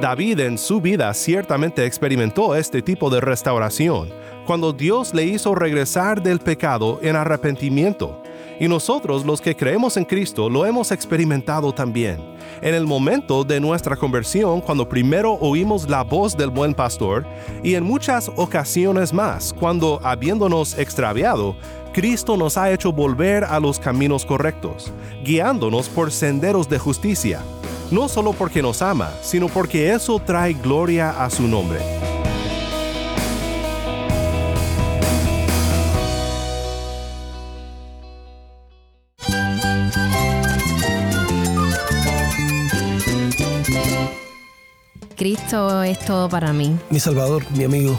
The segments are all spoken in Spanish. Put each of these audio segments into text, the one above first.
David en su vida ciertamente experimentó este tipo de restauración, cuando Dios le hizo regresar del pecado en arrepentimiento. Y nosotros los que creemos en Cristo lo hemos experimentado también. En el momento de nuestra conversión, cuando primero oímos la voz del buen pastor, y en muchas ocasiones más, cuando habiéndonos extraviado, Cristo nos ha hecho volver a los caminos correctos, guiándonos por senderos de justicia, no solo porque nos ama, sino porque eso trae gloria a su nombre. Cristo es todo para mí. Mi Salvador, mi amigo,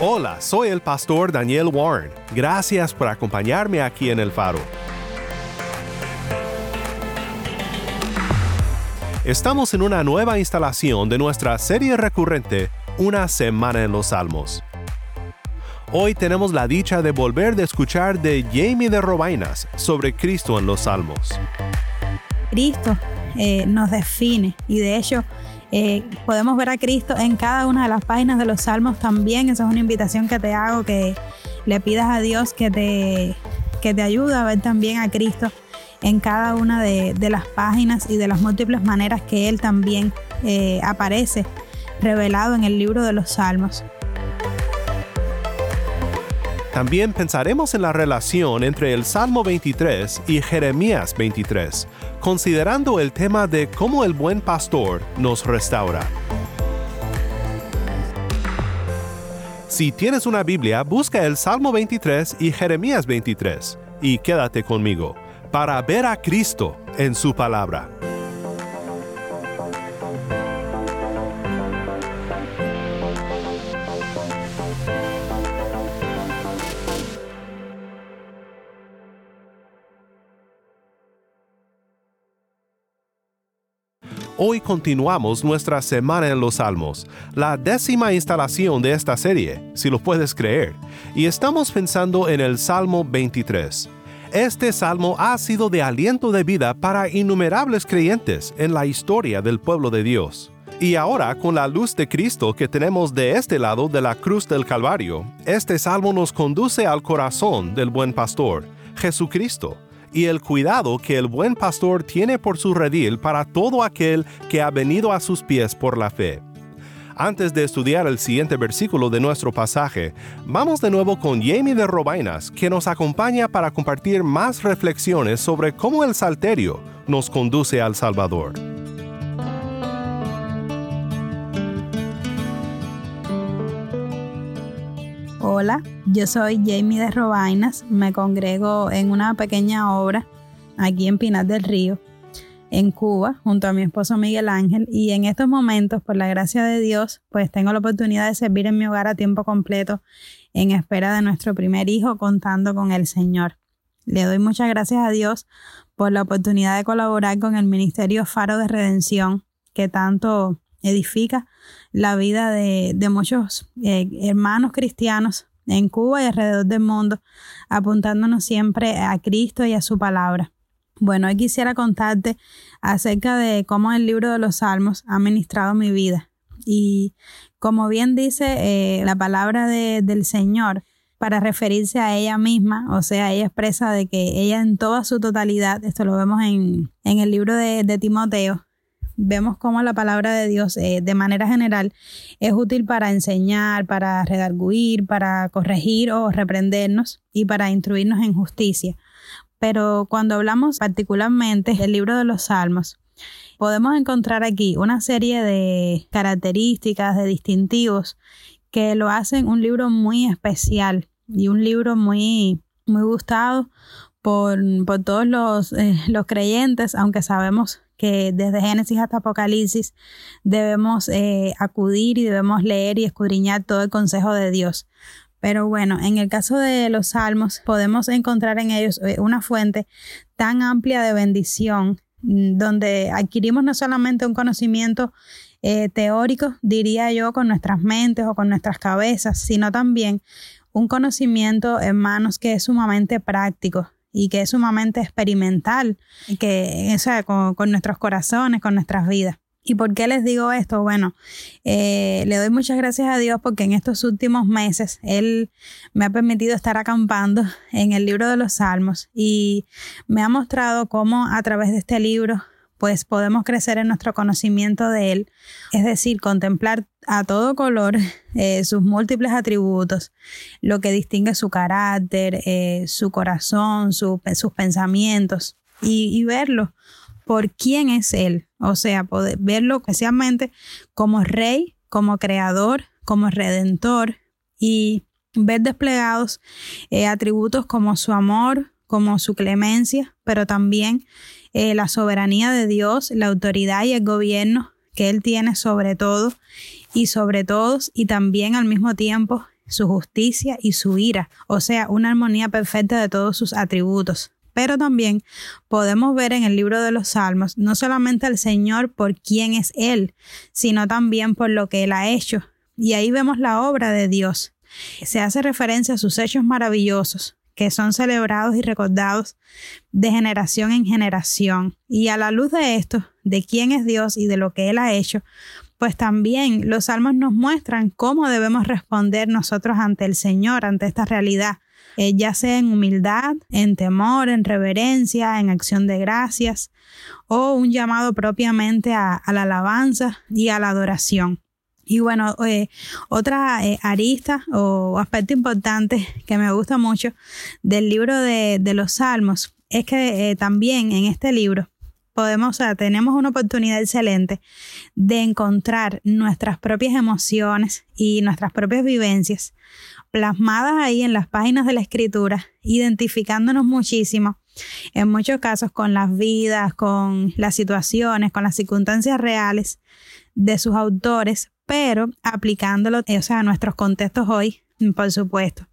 Hola, soy el pastor Daniel Warren. Gracias por acompañarme aquí en El Faro. Estamos en una nueva instalación de nuestra serie recurrente Una Semana en los Salmos. Hoy tenemos la dicha de volver a escuchar de Jamie de Robainas sobre Cristo en los Salmos. Cristo eh, nos define y de hecho eh, podemos ver a Cristo en cada una de las páginas de los salmos también. Esa es una invitación que te hago, que le pidas a Dios que te, que te ayude a ver también a Cristo en cada una de, las páginas y de las múltiples maneras que Él también eh, aparece revelado en el libro de los salmos. También pensaremos en la relación entre el Salmo 23 y Jeremías 23, considerando el tema de cómo el buen pastor nos restaura. Si tienes una Biblia, busca el Salmo 23 y Jeremías 23 y quédate conmigo para ver a Cristo en su palabra. Hoy continuamos nuestra semana en los Salmos, la décima instalación de esta serie, si lo puedes creer, y estamos pensando en el Salmo 23. Este salmo ha sido de aliento de vida para innumerables creyentes en la historia del pueblo de Dios. Y ahora, con la luz de Cristo que tenemos de este lado de la cruz del Calvario, este salmo nos conduce al corazón del buen pastor, Jesucristo, y el cuidado que el buen pastor tiene por su redil para todo aquel que ha venido a sus pies por la fe. Antes de estudiar el siguiente versículo de nuestro pasaje, vamos de nuevo con Jamie de Robainas, que nos acompaña para compartir más reflexiones sobre cómo el salterio nos conduce al Salvador. Hola, yo soy Jamie de Robainas, me congrego en una pequeña obra aquí en Pinar del Río, en Cuba, junto a mi esposo Miguel Ángel, y en estos momentos, por la gracia de Dios, pues tengo la oportunidad de servir en mi hogar a tiempo completo en espera de nuestro primer hijo, contando con el Señor. Le doy muchas gracias a Dios por la oportunidad de colaborar con el Ministerio Faro de Redención, que tanto edifica la vida de, muchos eh, hermanos cristianos en Cuba y alrededor del mundo, apuntándonos siempre a Cristo y a su palabra. Bueno, hoy quisiera contarte acerca de cómo el libro de los Salmos ha ministrado mi vida. Y como bien dice eh, la palabra del Señor, para referirse a ella misma, o sea, ella expresa de que ella en toda su totalidad, esto lo vemos en, el libro de, de Timoteo, vemos cómo la palabra de Dios eh, de manera general es útil para enseñar, para redarguir, para corregir o reprendernos y para instruirnos en justicia. Pero cuando hablamos particularmente del libro de los Salmos, podemos encontrar aquí una serie de características, de distintivos que lo hacen un libro muy especial y un libro muy, muy gustado por, por todos los, eh, los creyentes, aunque sabemos que desde Génesis hasta Apocalipsis debemos eh, acudir y debemos leer y escudriñar todo el consejo de Dios. Pero bueno, en el caso de los salmos podemos encontrar en ellos eh, una fuente tan amplia de bendición mm, donde adquirimos no solamente un conocimiento eh, teórico, diría yo, con nuestras mentes o con nuestras cabezas, sino también un conocimiento, hermanos, que es sumamente práctico y que es sumamente experimental, que, o sea, con, con nuestros corazones, con nuestras vidas. ¿Y por qué les digo esto? Bueno, eh, le doy muchas gracias a Dios porque en estos últimos meses Él me ha permitido estar acampando en el libro de los Salmos y me ha mostrado cómo a través de este libro pues podemos crecer en nuestro conocimiento de Él, es decir, contemplar a todo color eh, sus múltiples atributos, lo que distingue su carácter, eh, su corazón, sus pensamientos y, verlo por quién es Él, o sea, poder verlo especialmente como rey, como creador, como redentor y ver desplegados eh, atributos como su amor, como su clemencia, pero también eh, la soberanía de Dios, la autoridad y el gobierno que Él tiene sobre todo y sobre todos, y también al mismo tiempo su justicia y su ira, o sea, una armonía perfecta de todos sus atributos. Pero también podemos ver en el libro de los Salmos no solamente al Señor por quién es Él, sino también por lo que Él ha hecho. Y ahí vemos la obra de Dios. Se hace referencia a sus hechos maravillosos, que son celebrados y recordados de generación en generación. Y a la luz de esto, de quién es Dios y de lo que Él ha hecho, pues también los salmos nos muestran cómo debemos responder nosotros ante el Señor, ante esta realidad, eh, ya sea en humildad, en temor, en reverencia, en acción de gracias, o un llamado propiamente a, la alabanza y a la adoración. Y bueno, eh, otra eh, arista o aspecto importante que me gusta mucho del libro de, los Salmos es que también en este libro podemos, o sea, tenemos una oportunidad excelente de encontrar nuestras propias emociones y nuestras propias vivencias plasmadas ahí en las páginas de la escritura, identificándonos muchísimo, en muchos casos con las vidas, con las situaciones, con las circunstancias reales de sus autores, pero aplicándolo o sea, a nuestros contextos hoy, por supuesto.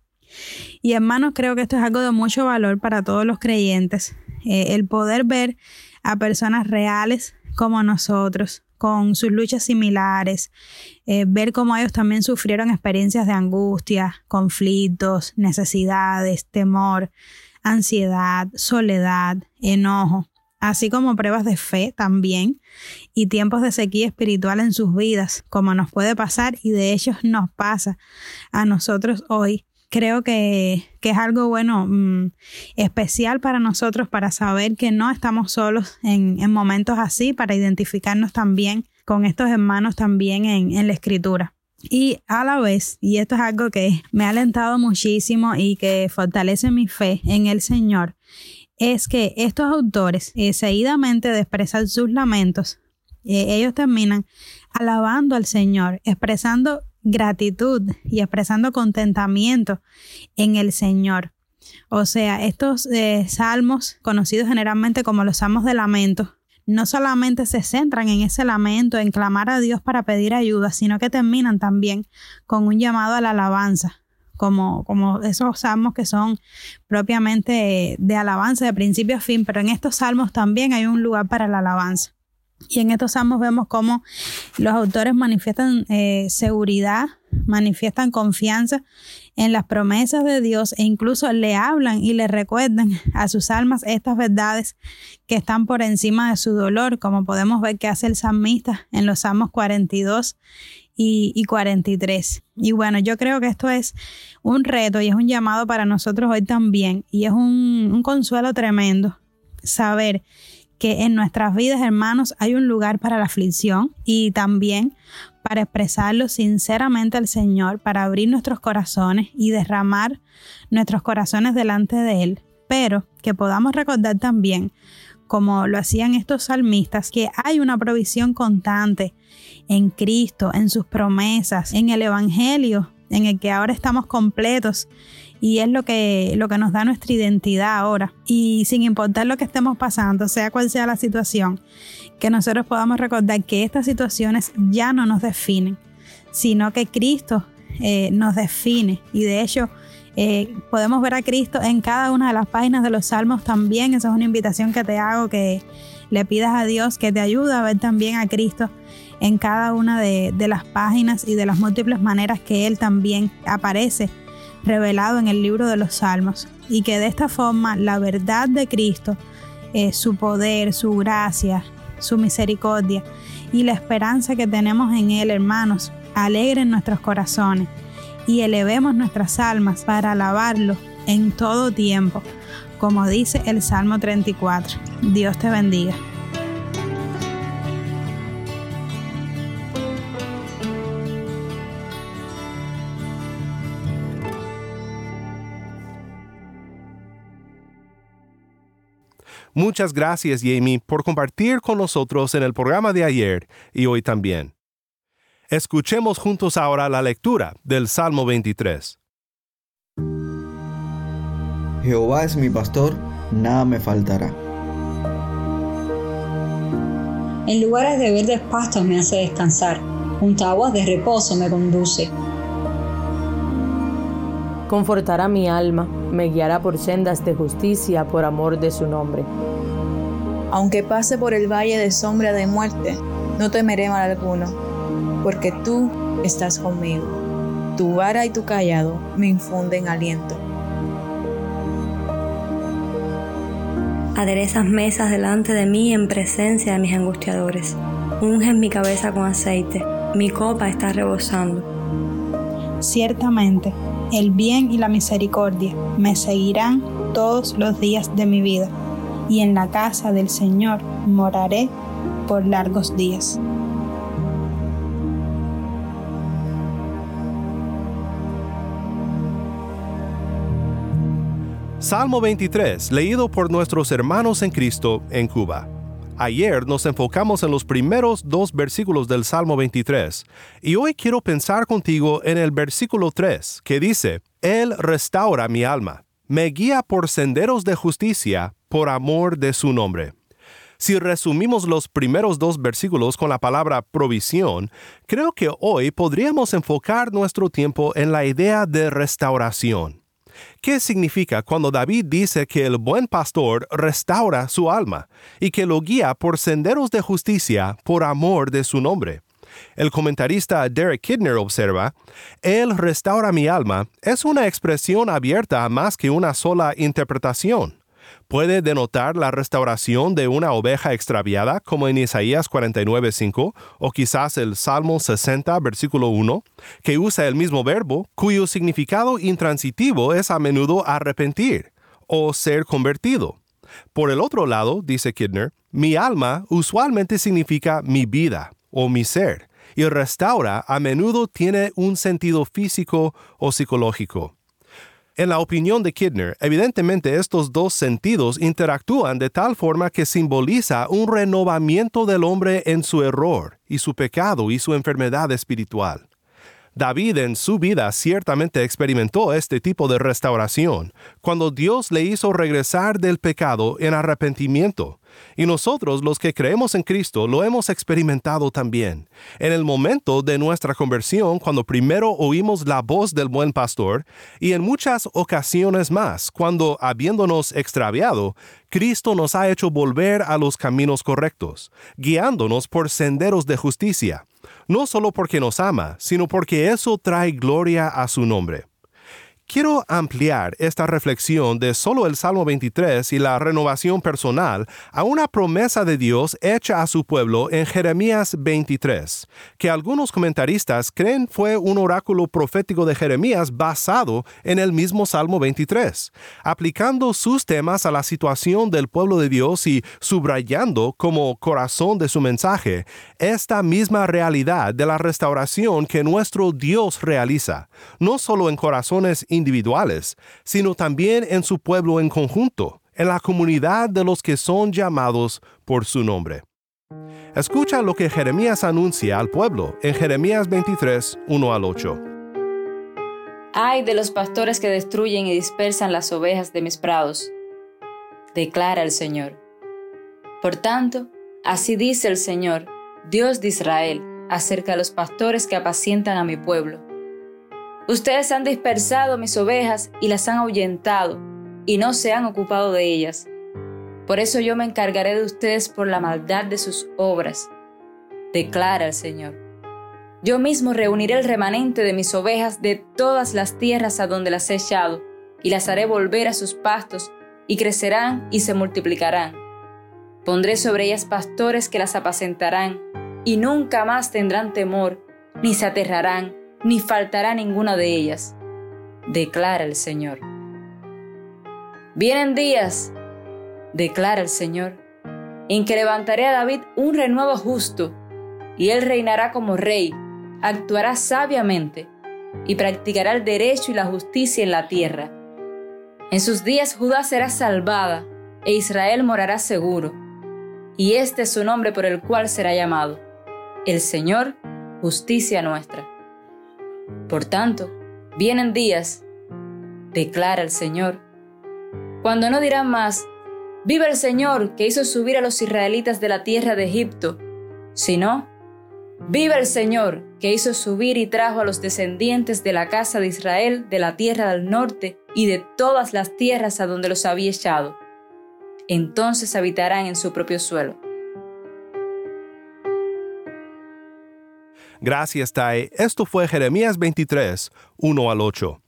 Y hermanos, creo que esto es algo de mucho valor para todos los creyentes, eh, el poder ver a personas reales como nosotros, con sus luchas similares, eh, ver cómo ellos también sufrieron experiencias de angustia, conflictos, necesidades, temor, ansiedad, soledad, enojo, así como pruebas de fe también y tiempos de sequía espiritual en sus vidas, como nos puede pasar y de hecho nos pasa a nosotros hoy creo que, es algo bueno, mm, especial para nosotros para saber que no estamos solos en, momentos así, para identificarnos también con estos hermanos también en, en la escritura. Y a la vez, y esto es algo que me ha alentado muchísimo y que fortalece mi fe en el Señor, es que estos autores, eh, seguidamente de expresar sus lamentos, eh, ellos terminan alabando al Señor, expresando gratitud y expresando contentamiento en el Señor. O sea, estos eh, salmos, conocidos generalmente como los salmos de lamento, no solamente se centran en ese lamento, en clamar a Dios para pedir ayuda, sino que terminan también con un llamado a la alabanza, como, como esos salmos que son propiamente de alabanza de principio a fin, pero en estos salmos también hay un lugar para la alabanza. Y en estos salmos vemos cómo los autores manifiestan eh, seguridad, manifiestan confianza en las promesas de Dios e incluso le hablan y le recuerdan a sus almas estas verdades que están por encima de su dolor, como podemos ver que hace el salmista en los salmos 42 y, y 43. Y bueno, yo creo que esto es un reto y es un llamado para nosotros hoy también y es un, un consuelo tremendo saber que en nuestras vidas, hermanos, hay un lugar para la aflicción y también para expresarlo sinceramente al Señor, para abrir nuestros corazones y derramar nuestros corazones delante de Él, pero que podamos recordar también, como lo hacían estos salmistas, que hay una provisión constante en Cristo, en sus promesas, en el Evangelio, en el que ahora estamos completos y es lo que, lo que nos da nuestra identidad ahora. Y sin importar lo que estemos pasando, sea cual sea la situación, que nosotros podamos recordar que estas situaciones ya no nos definen, sino que Cristo eh, nos define. Y de hecho, eh, podemos ver a Cristo en cada una de las páginas de los salmos también. Esa es una invitación que te hago, que le pidas a Dios que te ayude a ver también a Cristo en cada una de, las páginas y de las múltiples maneras que Él también aparece revelado en el libro de los salmos. Y que de esta forma la verdad de Cristo, eh, su poder, su gracia, su misericordia y la esperanza que tenemos en Él, hermanos, alegren nuestros corazones y elevemos nuestras almas para alabarlo en todo tiempo, como dice el Salmo 34. Dios te bendiga. Muchas gracias, Jamie, por compartir con nosotros en el programa de ayer y hoy también. Escuchemos juntos ahora la lectura del Salmo 23. Jehová es mi pastor, nada me faltará. En lugares de verdes pastos me hace descansar, junto a aguas de reposo me conduce. Confortará mi alma, me guiará por sendas de justicia por amor de su nombre. Aunque pase por el valle de sombra de muerte, no temeré mal alguno, porque tú estás conmigo. Tu vara y tu callado me infunden aliento. Aderezas mesas delante de mí en presencia de mis angustiadores. Unges mi cabeza con aceite, mi copa está rebosando. Ciertamente, el bien y la misericordia me seguirán todos los días de mi vida, y en la casa del Señor moraré por largos días. Salmo 23, leído por nuestros hermanos en Cristo en Cuba. Ayer nos enfocamos en los primeros dos versículos del Salmo 23 y hoy quiero pensar contigo en el versículo 3 que dice, Él restaura mi alma, me guía por senderos de justicia por amor de su nombre. Si resumimos los primeros dos versículos con la palabra provisión, creo que hoy podríamos enfocar nuestro tiempo en la idea de restauración. ¿Qué significa cuando David dice que el buen pastor restaura su alma y que lo guía por senderos de justicia por amor de su nombre? El comentarista Derek Kidner observa, Él restaura mi alma es una expresión abierta más que una sola interpretación puede denotar la restauración de una oveja extraviada, como en Isaías 49.5, o quizás el Salmo 60, versículo 1, que usa el mismo verbo, cuyo significado intransitivo es a menudo arrepentir o ser convertido. Por el otro lado, dice Kidner, mi alma usualmente significa mi vida o mi ser, y restaura a menudo tiene un sentido físico o psicológico. En la opinión de Kidner, evidentemente estos dos sentidos interactúan de tal forma que simboliza un renovamiento del hombre en su error y su pecado y su enfermedad espiritual. David en su vida ciertamente experimentó este tipo de restauración, cuando Dios le hizo regresar del pecado en arrepentimiento y nosotros los que creemos en Cristo lo hemos experimentado también. En el momento de nuestra conversión, cuando primero oímos la voz del buen pastor, y en muchas ocasiones más, cuando, habiéndonos extraviado, Cristo nos ha hecho volver a los caminos correctos, guiándonos por senderos de justicia, no solo porque nos ama, sino porque eso trae gloria a su nombre. Quiero ampliar esta reflexión de solo el Salmo 23 y la renovación personal a una promesa de Dios hecha a su pueblo en Jeremías 23, que algunos comentaristas creen fue un oráculo profético de Jeremías basado en el mismo Salmo 23, aplicando sus temas a la situación del pueblo de Dios y subrayando como corazón de su mensaje esta misma realidad de la restauración que nuestro Dios realiza, no solo en corazones individuales, sino también en su pueblo en conjunto, en la comunidad de los que son llamados por su nombre. Escucha lo que Jeremías anuncia al pueblo en Jeremías 23, 1 al 8. Ay de los pastores que destruyen y dispersan las ovejas de mis prados, declara el Señor. Por tanto, así dice el Señor, Dios de Israel, acerca de los pastores que apacientan a mi pueblo. Ustedes han dispersado mis ovejas y las han ahuyentado, y no se han ocupado de ellas. Por eso yo me encargaré de ustedes por la maldad de sus obras, declara el Señor. Yo mismo reuniré el remanente de mis ovejas de todas las tierras a donde las he echado, y las haré volver a sus pastos, y crecerán y se multiplicarán. Pondré sobre ellas pastores que las apacentarán, y nunca más tendrán temor, ni se aterrarán, ni faltará ninguna de ellas, declara el Señor. Vienen días, declara el Señor, en que levantaré a David un renuevo justo, y él reinará como rey actuará sabiamente y practicará el derecho y la justicia en la tierra. En sus días Judá será salvada e Israel morará seguro. Y este es su nombre por el cual será llamado, el Señor, justicia nuestra. Por tanto, vienen días, declara el Señor, cuando no dirán más, viva el Señor que hizo subir a los israelitas de la tierra de Egipto, sino, Viva el Señor, que hizo subir y trajo a los descendientes de la casa de Israel de la tierra del norte y de todas las tierras a donde los había echado. Entonces habitarán en su propio suelo. Gracias, Tai. Esto fue Jeremías 23, 1 al 8.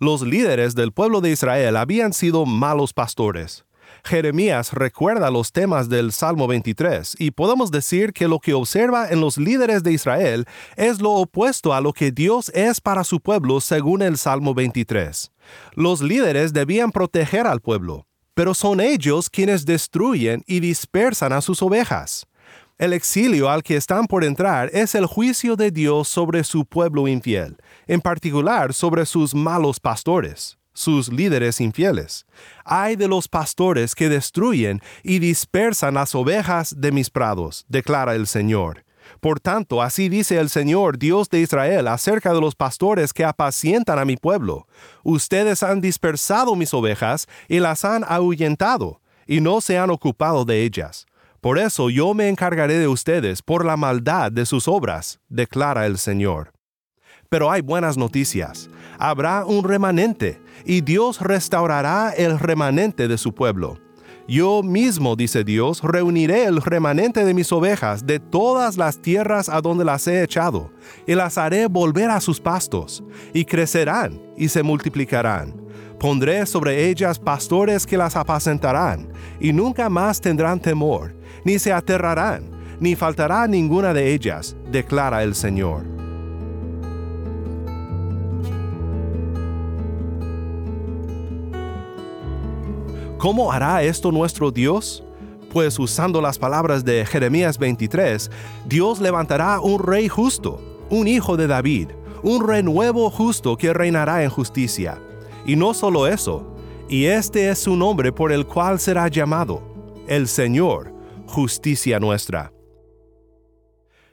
Los líderes del pueblo de Israel habían sido malos pastores. Jeremías recuerda los temas del Salmo 23 y podemos decir que lo que observa en los líderes de Israel es lo opuesto a lo que Dios es para su pueblo según el Salmo 23. Los líderes debían proteger al pueblo, pero son ellos quienes destruyen y dispersan a sus ovejas. El exilio al que están por entrar es el juicio de Dios sobre su pueblo infiel, en particular sobre sus malos pastores sus líderes infieles. Ay de los pastores que destruyen y dispersan las ovejas de mis prados, declara el Señor. Por tanto, así dice el Señor, Dios de Israel, acerca de los pastores que apacientan a mi pueblo. Ustedes han dispersado mis ovejas y las han ahuyentado, y no se han ocupado de ellas. Por eso yo me encargaré de ustedes por la maldad de sus obras, declara el Señor. Pero hay buenas noticias. Habrá un remanente, y Dios restaurará el remanente de su pueblo. Yo mismo, dice Dios, reuniré el remanente de mis ovejas de todas las tierras a donde las he echado, y las haré volver a sus pastos, y crecerán y se multiplicarán. Pondré sobre ellas pastores que las apacentarán, y nunca más tendrán temor, ni se aterrarán, ni faltará ninguna de ellas, declara el Señor. ¿Cómo hará esto nuestro Dios? Pues usando las palabras de Jeremías 23, Dios levantará un rey justo, un hijo de David, un renuevo justo que reinará en justicia. Y no solo eso, y este es su nombre por el cual será llamado, el Señor, justicia nuestra.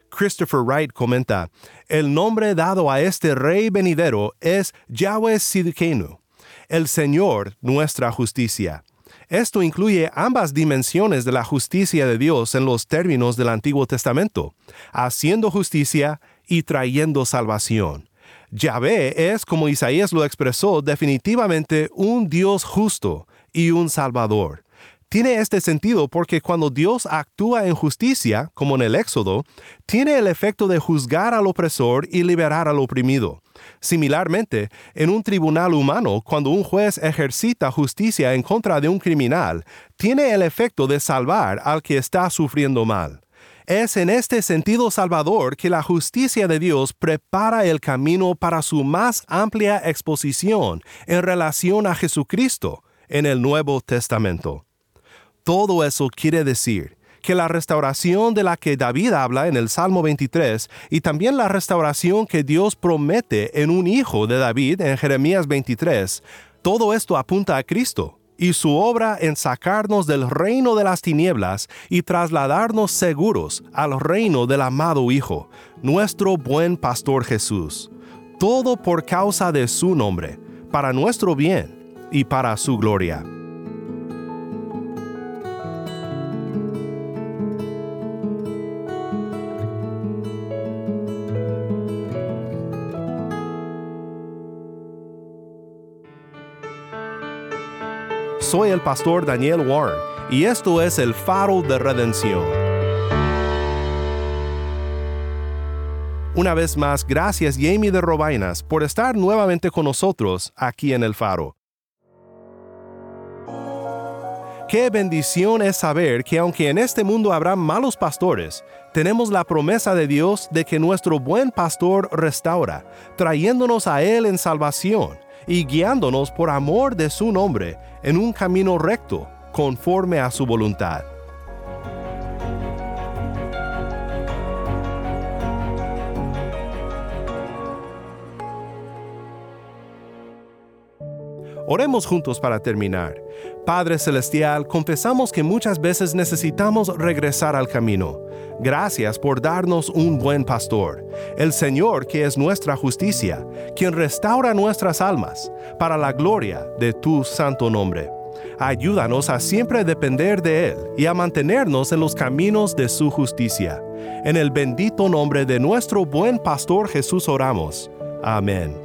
Christopher Wright comenta, el nombre dado a este rey venidero es Yahweh Sidkenu, el Señor nuestra justicia. Esto incluye ambas dimensiones de la justicia de Dios en los términos del Antiguo Testamento, haciendo justicia y trayendo salvación. Yahvé es, como Isaías lo expresó, definitivamente un Dios justo y un Salvador. Tiene este sentido porque cuando Dios actúa en justicia, como en el Éxodo, tiene el efecto de juzgar al opresor y liberar al oprimido. Similarmente, en un tribunal humano, cuando un juez ejercita justicia en contra de un criminal, tiene el efecto de salvar al que está sufriendo mal. Es en este sentido salvador que la justicia de Dios prepara el camino para su más amplia exposición en relación a Jesucristo en el Nuevo Testamento. Todo eso quiere decir que la restauración de la que David habla en el Salmo 23 y también la restauración que Dios promete en un hijo de David en Jeremías 23, todo esto apunta a Cristo y su obra en sacarnos del reino de las tinieblas y trasladarnos seguros al reino del amado Hijo, nuestro buen pastor Jesús. todo por causa de su nombre, para nuestro bien y para su gloria. Soy el pastor Daniel Warren y esto es el faro de redención. Una vez más, gracias Jamie de Robainas por estar nuevamente con nosotros aquí en el faro. Qué bendición es saber que aunque en este mundo habrá malos pastores, tenemos la promesa de Dios de que nuestro buen pastor restaura, trayéndonos a Él en salvación y guiándonos por amor de su nombre en un camino recto, conforme a su voluntad. Oremos juntos para terminar. Padre Celestial, confesamos que muchas veces necesitamos regresar al camino. Gracias por darnos un buen pastor, el Señor que es nuestra justicia, quien restaura nuestras almas, para la gloria de tu santo nombre. Ayúdanos a siempre depender de Él y a mantenernos en los caminos de su justicia. En el bendito nombre de nuestro buen pastor Jesús oramos. Amén.